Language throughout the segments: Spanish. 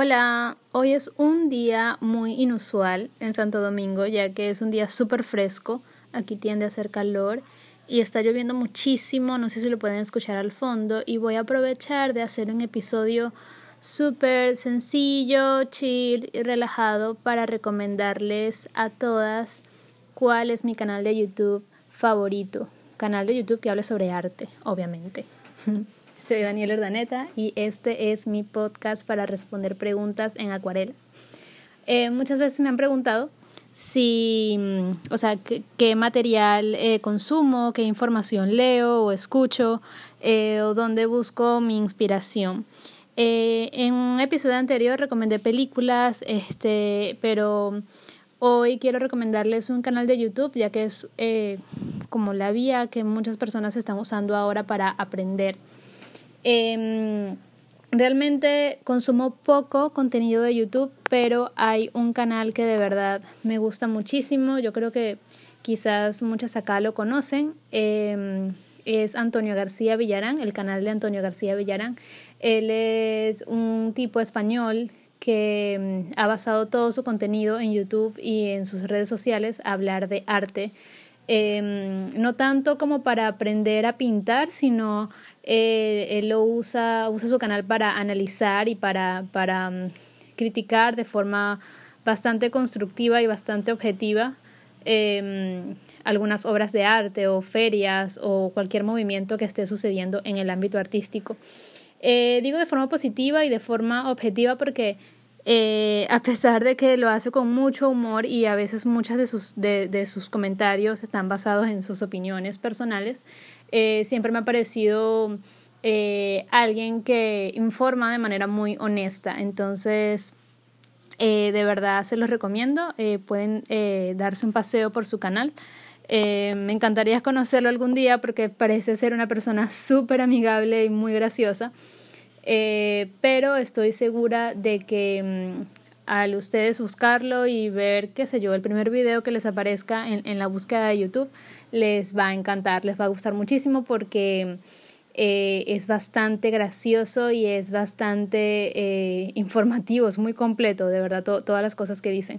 Hola, hoy es un día muy inusual en Santo Domingo, ya que es un día súper fresco, aquí tiende a hacer calor y está lloviendo muchísimo, no sé si lo pueden escuchar al fondo y voy a aprovechar de hacer un episodio súper sencillo, chill y relajado para recomendarles a todas cuál es mi canal de YouTube favorito, canal de YouTube que hable sobre arte, obviamente. Soy Daniela Erdaneta y este es mi podcast para responder preguntas en acuarela. Eh, muchas veces me han preguntado si, mm, o sea, qué, material eh, consumo, qué información leo o escucho eh, o dónde busco mi inspiración. en un episodio anterior recomendé películas, este, pero hoy quiero recomendarles un canal de YouTube, ya que es como la vía que muchas personas están usando ahora para aprender Em, realmente consumo poco contenido de YouTube, pero hay un canal que de verdad me gusta muchísimo. Yo creo que quizás muchas acá lo conocen. Em, es Antonio García Villarán, el canal de Antonio García Villarán. Él es un tipo español que em, ha basado todo su contenido en YouTube y en sus redes sociales a hablar de arte. No tanto como para aprender a pintar, sino eh, él lo usa, usa su canal para analizar y para, para um, criticar de forma bastante constructiva y bastante objetiva em, algunas obras de arte o ferias o cualquier movimiento que esté sucediendo en el ámbito artístico. Eh, digo de forma positiva y de forma objetiva porque eh, a pesar de que lo hace con mucho humor y a veces muchas de sus, de, sus comentarios están basados en sus opiniones personales, eh, siempre me ha parecido eh, alguien que informa de manera muy honesta. Entonces, eh, de verdad se los recomiendo. pueden darse un paseo por su canal. me encantaría conocerlo algún día porque parece ser una persona súper amigable y muy graciosa. Pero estoy segura de que mm, al ustedes buscarlo y ver, qué sé yo, el primer video que les aparezca en, en la búsqueda de YouTube, les va a encantar, les va a gustar muchísimo porque eh, es bastante gracioso y es bastante eh, informativo, es muy completo, de verdad, todas las cosas que dicen.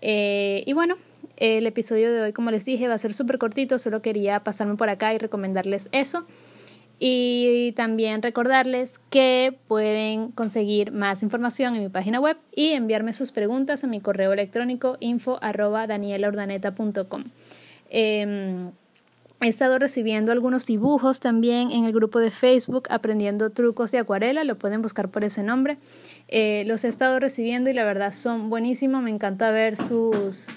Eh, y bueno, el episodio de hoy, como les dije, va a ser súper cortito, solo quería pasarme por acá y recomendarles eso. Y también recordarles que pueden conseguir más información en mi página web y enviarme sus preguntas a mi correo electrónico info Em, he estado recibiendo algunos dibujos también en el grupo de Facebook Aprendiendo Trucos de Acuarela, lo pueden buscar por ese nombre. Eh, los he estado recibiendo y la verdad son buenísimos, me encanta ver sus,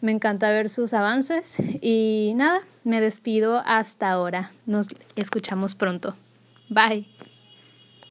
me encanta ver sus avances y nada, me despido hasta ahora. Nos escuchamos pronto. Bye.